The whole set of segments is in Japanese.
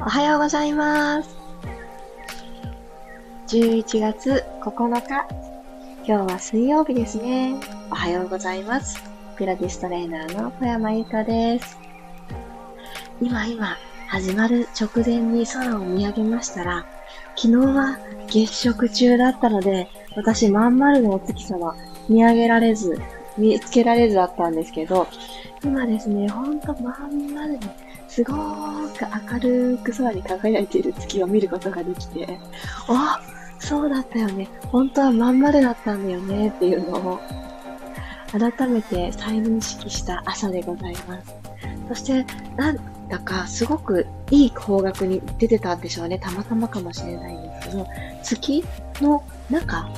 おはようございます。11月9日。今日は水曜日ですね。おはようございます。ピラティストレーナーの小山由かです。今今、始まる直前に空を見上げましたら、昨日は月食中だったので、私まん丸のお月様見上げられず、見つけられずだったんですけど、今ですね、ほんとまん丸にすごーく明るく空に輝いている月を見ることができて、あそうだったよね。本当はまん丸だったんだよねっていうのを改めて再認識した朝でございます。そして、なんだかすごくいい方角に出てたんでしょうね。たまたまかもしれないんですけど、月の中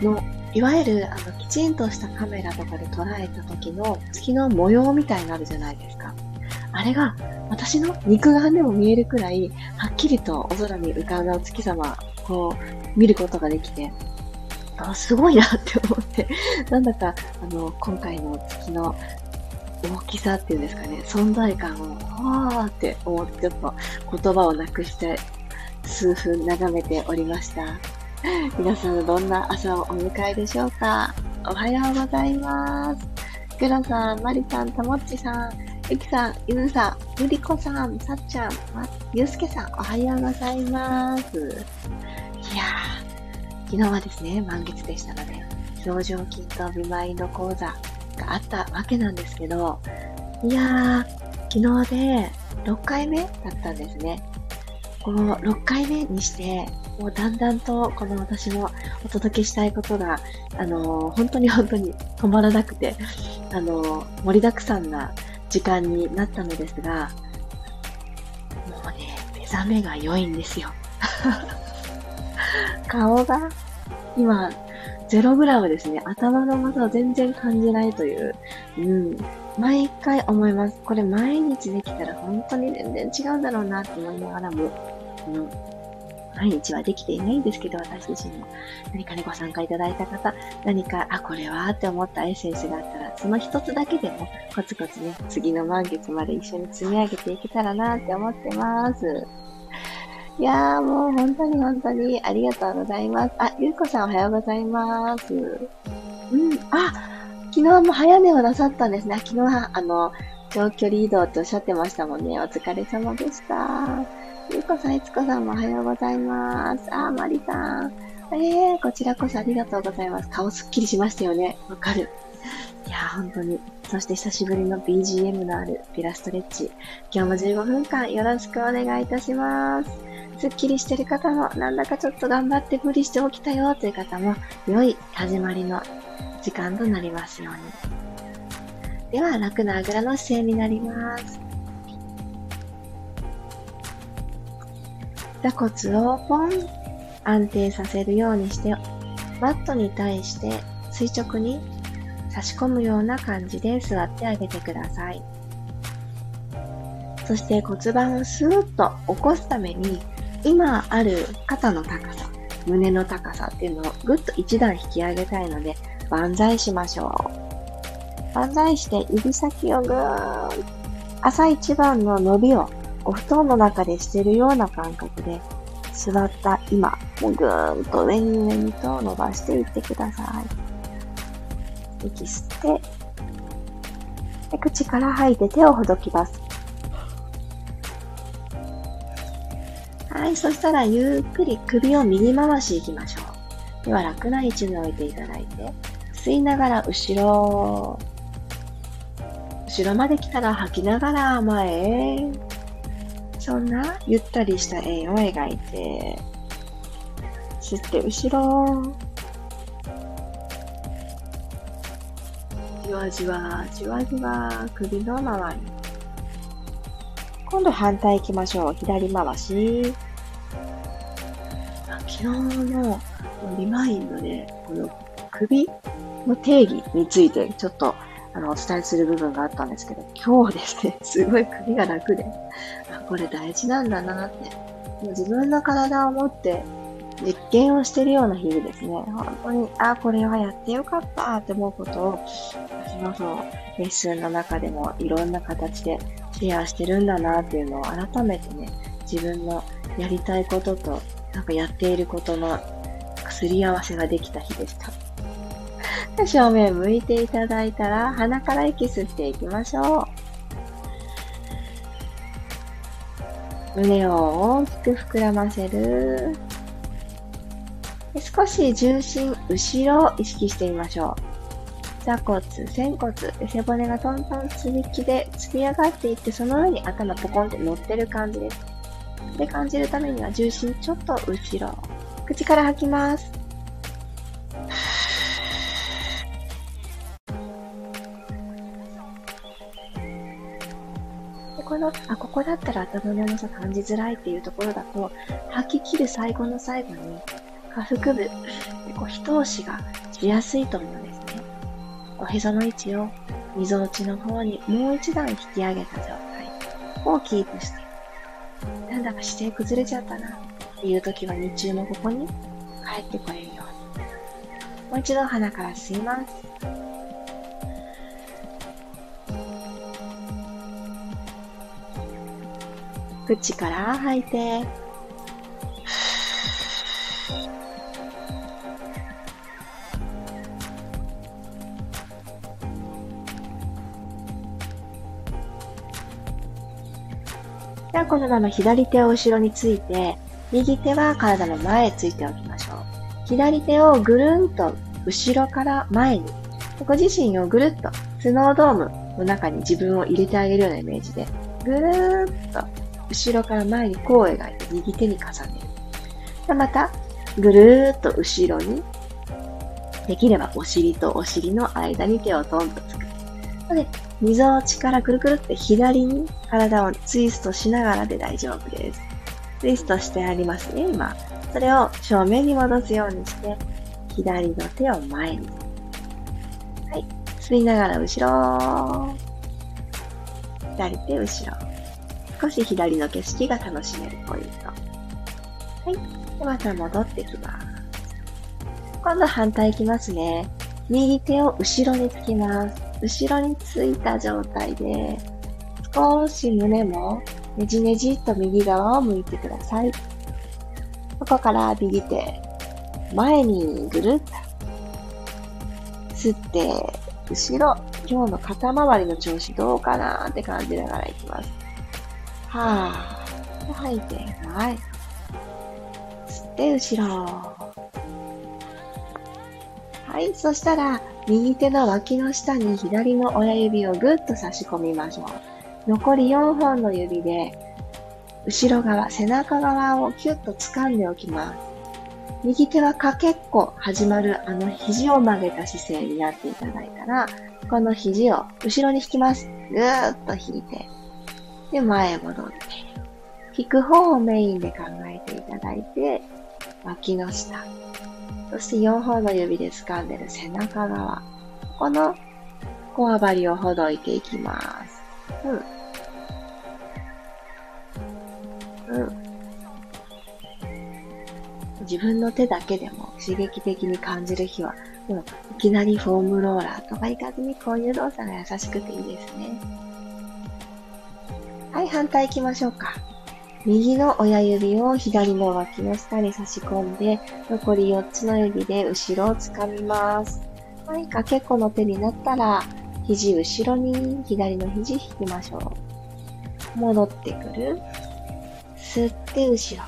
のいわゆるあのきちんとしたカメラとかで捉えた時の月の模様みたいになるじゃないですか。あれが私の肉眼でも見えるくらい、はっきりとお空に浮かんだお月様、こう、見ることができて、あすごいなって思って、なんだか、あの、今回の月の大きさっていうんですかね、存在感を、わーって思って、ちょっと言葉をなくして、数分眺めておりました。皆さんどんな朝をお迎えでしょうかおはようございます。くらさん、まりさん、たもっちさん、ゆきさん、ゆずさん、ゆりこさん、さっちゃん、ま、ゆうすけさん、おはようございます。いやー、昨日はですね、満月でしたので、表情筋とビマインド講座があったわけなんですけど、いやー、昨日で6回目だったんですね。この6回目にして、もうだんだんとこの私もお届けしたいことが、あのー、本当に本当に止まらなくて、あのー、盛りだくさんな時間になったのですが、もうね、目覚めが良いんですよ。顔が、今、ゼログラムですね。頭の重さを全然感じないという。うん。毎回思います。これ毎日できたら本当に全然違うんだろうなって思いながらも、うん。毎日はできていないんですけど、私自身も。何かね、ご参加いただいた方、何か、あ、これはって思ったエッセンスがあったら、その一つだけでも、コツコツね、次の満月まで一緒に積み上げていけたらなって思ってます。いやーもう本当に本当にありがとうございます。あ、ゆうこさんおはようございます。うん、あ、昨日も早寝をなさったんですね。昨日は、あの、長距離移動っておっしゃってましたもんね。お疲れ様でした。ゆうこさん、いつこさんもおはようございます。あー、まりさん。えー、こちらこそありがとうございます。顔すっきりしましたよね。わかる。いやー、本当に。そして久しぶりの BGM のあるピラストレッチ。今日も15分間よろしくお願いいたします。すっきりしてる方も、なんだかちょっと頑張って無理して起きたよという方も、良い始まりの時間となりますように。では、楽なあぐらの姿勢になります。座骨をポン安定させるようにして、マットに対して垂直に差し込むような感じで座ってあげてください。そして骨盤をスーッと起こすために、今ある肩の高さ、胸の高さっていうのをぐっと一段引き上げたいので、万歳しましょう。万歳して指先をぐーん、朝一番の伸びをお布団の中でしてるような感覚で、座った今、ぐーんと上に上にと伸ばしていってください。息吸って、で口から吐いて手をほどきます。はい、そしたらゆっくり首を右回しいきましょう。では楽な位置に置いていただいて、吸いながら後ろ、後ろまで来たら吐きながら前へ。そんなゆったりした円を描いて、吸って後ろ、じわじわ、じわじわ、首の周り。今度反対行きましょう。左回し。昨日のリマインドで、この首の定義についてちょっとあのお伝えする部分があったんですけど、今日ですね、すごい首が楽で、これ大事なんだなって。もう自分の体を持って実験をしてるような日々ですね。本当に、あ、これはやってよかったって思うことを、私のそのレッスンの中でもいろんな形でシェアしてるんだなっていうのを改めてね、自分のやりたいことと、なんかやっていることのすり合わせができた日でした。正面向いていただいたら、鼻から息吸っていきましょう。胸を大きく膨らませる。少し重心、後ろを意識してみましょう。座骨、仙骨、背骨がトントンつりきで突き上がっていって、その上に頭ポコンって乗ってる感じです。で、感じるためには重心ちょっと後ろ。口から吐きます。の、あ、ここだったら頭の重さ感じづらいっていうところだと、吐き切る最後の最後に、下腹部、こう、一押しがしやすいと思うんですね。おへその位置を、みぞおちの方にもう一段引き上げた状態をキープして、なんだか姿勢崩れちゃったなっていう時は日中もここに帰ってこれるように。もう一度鼻から吸います。口から吐いて、ではこのまま左手を後ろについて、右手は体の前へついておきましょう。左手をぐるんと後ろから前に、ご自身をぐるっとスノードームの中に自分を入れてあげるようなイメージで、ぐるーっと後ろから前にこう描いて右手に重ねる。でまた、ぐるーっと後ろに、できればお尻とお尻の間に手をトンとつく。で、溝落ちからくるくるって左に体をツイストしながらで大丈夫です。ツイストしてありますね、今。それを正面に戻すようにして、左の手を前に。はい。吸いながら後ろ。左手後ろ。少し左の景色が楽しめるポイント。はい。でまた戻ってきます。今度反対いきますね。右手を後ろにつきます。後ろについた状態で、少し胸もねじねじっと右側を向いてください。ここから右手、前にぐるっと。吸って、後ろ。今日の肩周りの調子どうかなって感じながらいきます。はぁ。吐いて、前。吸って、後ろ。はい。そしたら、右手の脇の下に左の親指をぐっと差し込みましょう。残り4本の指で、後ろ側、背中側をキュッと掴んでおきます。右手はかけっこ始まるあの肘を曲げた姿勢になっていただいたら、この肘を後ろに引きます。ぐーっと引いて、で、前戻って、引く方をメインで考えていただいて、脇の下、そして4本の指で掴んでる背中側、このこわばりをほどいていきます。うん。うん。自分の手だけでも刺激的に感じる日は、もういきなりフォームローラーとかいかずにこういう動作が優しくていいですね。はい、反対行きましょうか。右の親指を左の脇の下に差し込んで、残り4つの指で後ろを掴みます。はい、かけっこの手になったら、肘後ろに左の肘引きましょう。戻ってくる。吸って後ろ。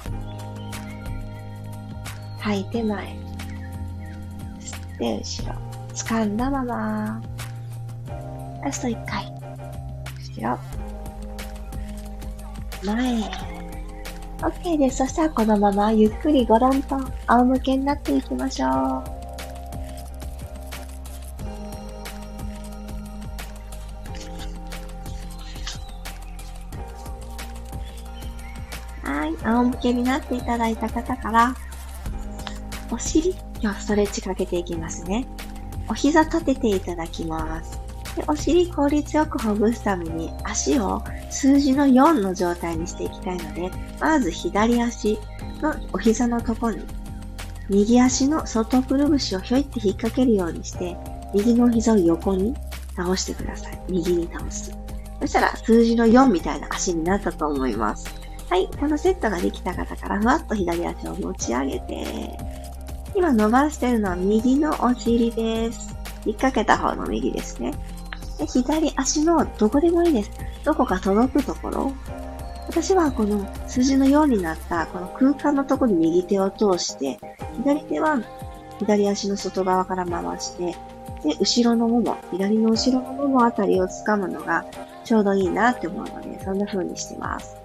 吐いて前。吸って後ろ。掴んだまま。ラスト1回。後ろ。前へ。OK です。そしたらこのままゆっくりごろんと仰向けになっていきましょう。はい。仰向けになっていただいた方から、お尻、今日ストレッチかけていきますね。お膝立てていただきます。でお尻効率よくほぐすために足を数字の4の状態にしていきたいので、まず左足のお膝のとこに、右足の外くるぶしをひょいって引っ掛けるようにして、右の膝を横に倒してください。右に倒す。そしたら数字の4みたいな足になったと思います。はい、このセットができた方からふわっと左足を持ち上げて、今伸ばしてるのは右のお尻です。引っ掛けた方の右ですね。で左足のどこでもいいです。どこか届くところ。私はこの筋のようになったこの空間のところに右手を通して、左手は左足の外側から回して、で、後ろのもも、左の後ろのももあたりを掴むのがちょうどいいなって思うので、そんな風にしてます。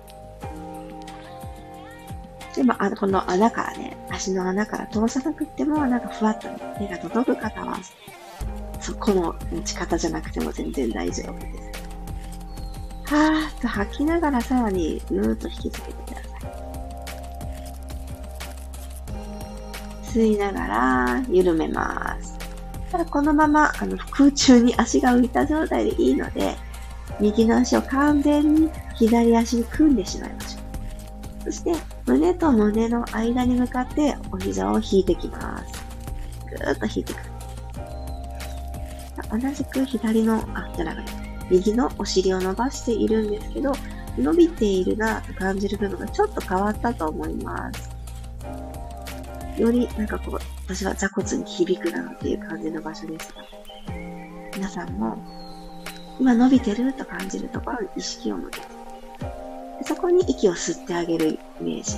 でも、あ、この穴からね、足の穴から通さなくても、なんかふわっと、ね、手が届く方は、そこの持ち方じゃなくても全然大丈夫です。はーっと吐きながらさらにぬーっと引きつけてください。吸いながら緩めます。ただこのままあの空中に足が浮いた状態でいいので、右の足を完全に左足に組んでしまいましょう。そして、胸と胸の間に向かってお膝を引いてきます。ぐーっと引いてくる。同じく左の、あ、じゃなくて、右のお尻を伸ばしているんですけど、伸びているなと感じる部分がちょっと変わったと思います。より、なんかこう、私は座骨に響くなっていう感じの場所ですが、皆さんも、今伸びてると感じるところに意識を向けて、そこに息を吸ってあげるイメージ。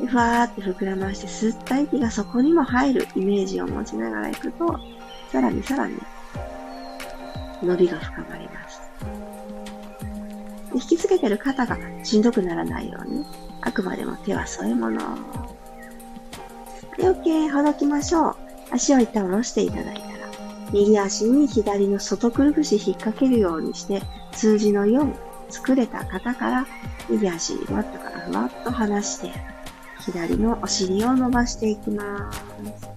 でふわーって膨らまして吸った息がそこにも入るイメージを持ちながら行くと、さらにさらに伸びが深まります。引きつけてる肩がしんどくならないように、あくまでも手は添え物。で、OK、ほどきましょう。足を一旦下ろしていただいたら、右足に左の外くるぶし引っ掛けるようにして、数字の4作れた方から、右足にマットからふわっと離して、左のお尻を伸ばしていきます。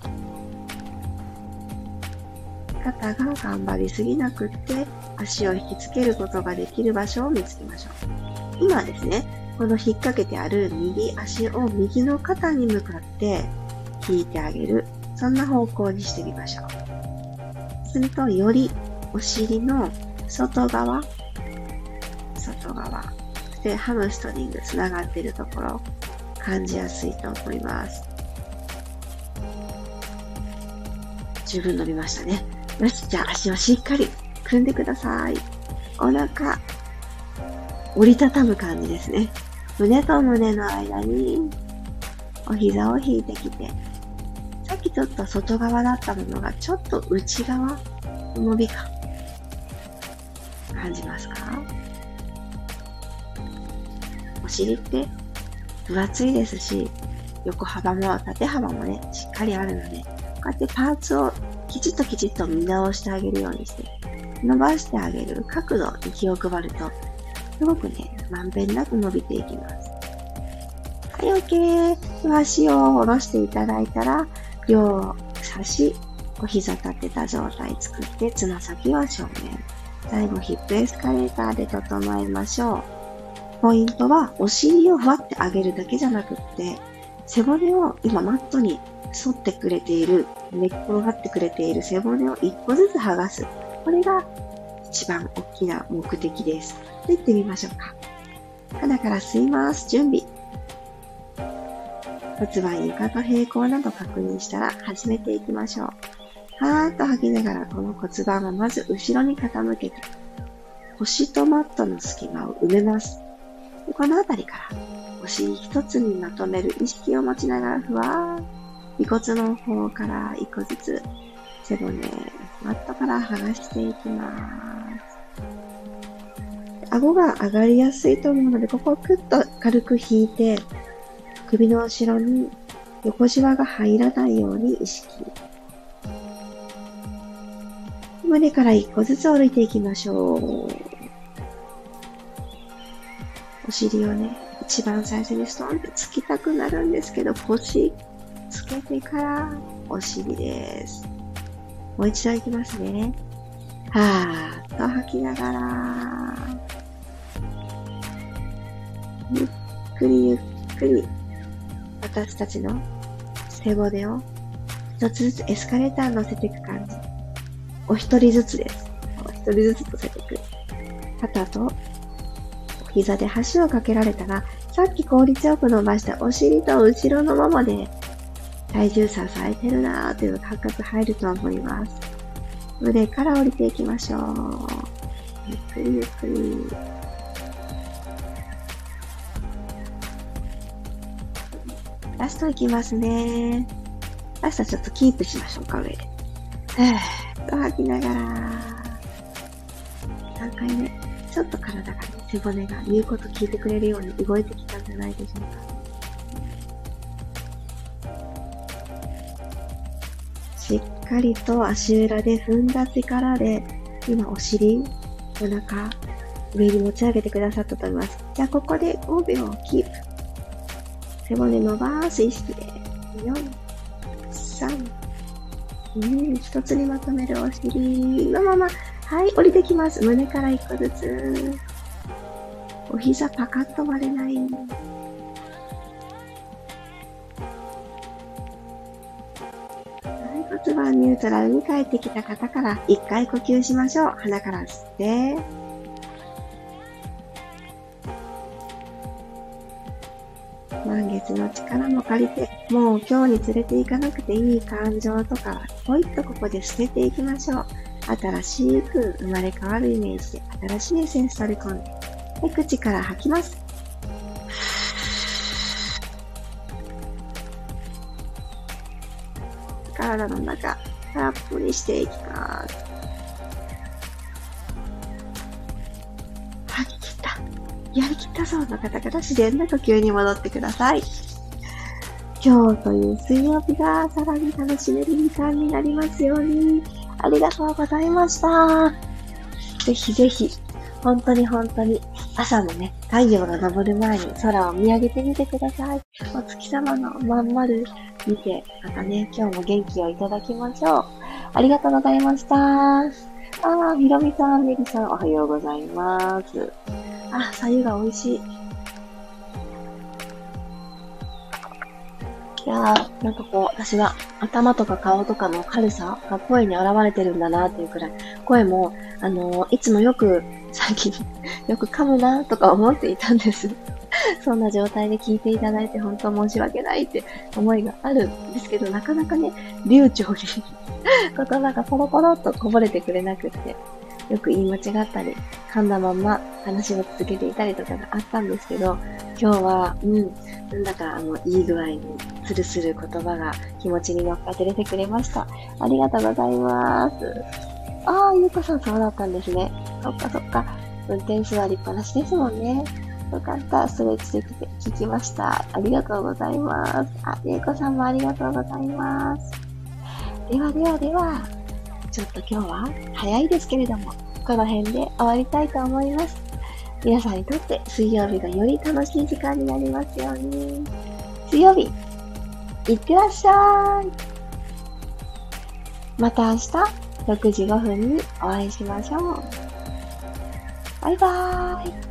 肩が頑張りすぎなくって足を引きつけることができる場所を見つけましょう。今ですね、この引っ掛けてある右足を右の肩に向かって引いてあげる。そんな方向にしてみましょう。すると、よりお尻の外側、外側、そしてハムストリングつながっているところ、感じやすいと思います。十分伸びましたね。よし、じゃあ足をしっかり組んでください。お腹、折りたたむ感じですね。胸と胸の間にお膝を引いてきて、さっきちょっと外側だったものがちょっと内側伸び感、感じますか？お尻って分厚いですし、横幅も縦幅もね、しっかりあるので、こうやってパーツをきちっときちっと見直してあげるようにして、伸ばしてあげる角度に気を配ると、すごくね、まんべんなく伸びていきます。はい、OK。足を下ろしていただいたら、両足、お膝立てた状態作って、つま先は正面。最後、ヒップエスカレーターで整えましょう。ポイントは、お尻をふわって上げるだけじゃなくって、背骨を今マットに反ってくれている、寝っ転がってくれている背骨を一個ずつ剥がす。これが一番大きな目的です。と言ってみましょうか。鼻から吸います。準備。骨盤床と平行など確認したら始めていきましょう。はーっと吐きながらこの骨盤をまず後ろに傾けて、腰とマットの隙間を埋めます。この辺りからお尻一つにまとめる意識を持ちながらふわーっ尾骨の方から一個ずつ背骨、マットから剥がしていきます。顎が上がりやすいと思うので、ここをクッと軽く引いて、首の後ろに横じわが入らないように意識。胸から一個ずつ降りていきましょう。お尻をね、一番最初にストンってつきたくなるんですけど、腰つけてからお尻です。もう一度いきますね。はーっと吐きながら、ゆっくりゆっくり私たちの背骨を一つずつエスカレーター乗せていく感じ。お一人ずつです。お一人ずつ乗せていく。肩と膝で橋をかけられたら、さっき効率よく伸ばしたお尻と後ろのままで体重支えてるなーという感覚入ると思います。腕から降りていきましょう。ゆっくりゆっくり。ラストいきますね。ラストちょっとキープしましょうか、上で。ふーっと吐きながら。3回目？ちょっと体がね、背骨が言うこと聞いてくれるように動いてきたんじゃないでしょうか。かりと足裏で踏んだ力で、今お尻、お腹、上に持ち上げてくださったと思います。じゃあここで5秒キープ。背骨伸ばす意識で、4、3、2、一つにまとめるお尻のまま、はい、降りてきます。胸から1個ずつ。お膝パカッと割れない。骨盤ニュートラルに帰ってきた方から1回呼吸しましょう。鼻から吸って。満月の力も借りて、もう今日に連れて行かなくていい感情とか、ポイッとここで捨てていきましょう。新しく生まれ変わるイメージで新しいエッセンス取り込んで、で口から吐きます。体の中、空っぽにしていきます。吐き切った。やりきったそうな方々、自然な呼吸に戻ってください。今日という水曜日がさらに楽しめる時間になりますように。ありがとうございました。ぜひぜひ、本当に本当に、朝のね、太陽が昇る前に空を見上げてみてください。お月様のまん丸見て、またね、今日も元気をいただきましょう。ありがとうございました。あー、ひろみさん、めりさん、おはようございます。あ、さゆが美味しい。いやー、なんかこう、私は頭とか顔とかの軽さが声に現れてるんだなっていうくらい、声も、あのー、いつもよく、最近、よく噛むなとか思っていたんです。そんな状態で聞いていただいて本当申し訳ないって思いがあるんですけど、なかなかね、流暢に言葉がポロポロっとこぼれてくれなくって、よく言い間違ったり、噛んだまんま話を続けていたりとかがあったんですけど、今日は、うん、なんだかあの、いい具合にスルスル言葉が気持ちに乗っかって出てくれました。ありがとうございます。ああ、ゆうこさんそうだったんですね。そっかそっか。運転座りっぱなしですもんね。よかった。ストレッチできて聞きました。ありがとうございます。あ、ゆうこさんもありがとうございます。ではではでは、ちょっと今日は早いですけれども、この辺で終わりたいと思います。皆さんにとって水曜日がより楽しい時間になりますように。水曜日、いってらっしゃい。また明日6時5分にお会いしましょう。バイバーイ。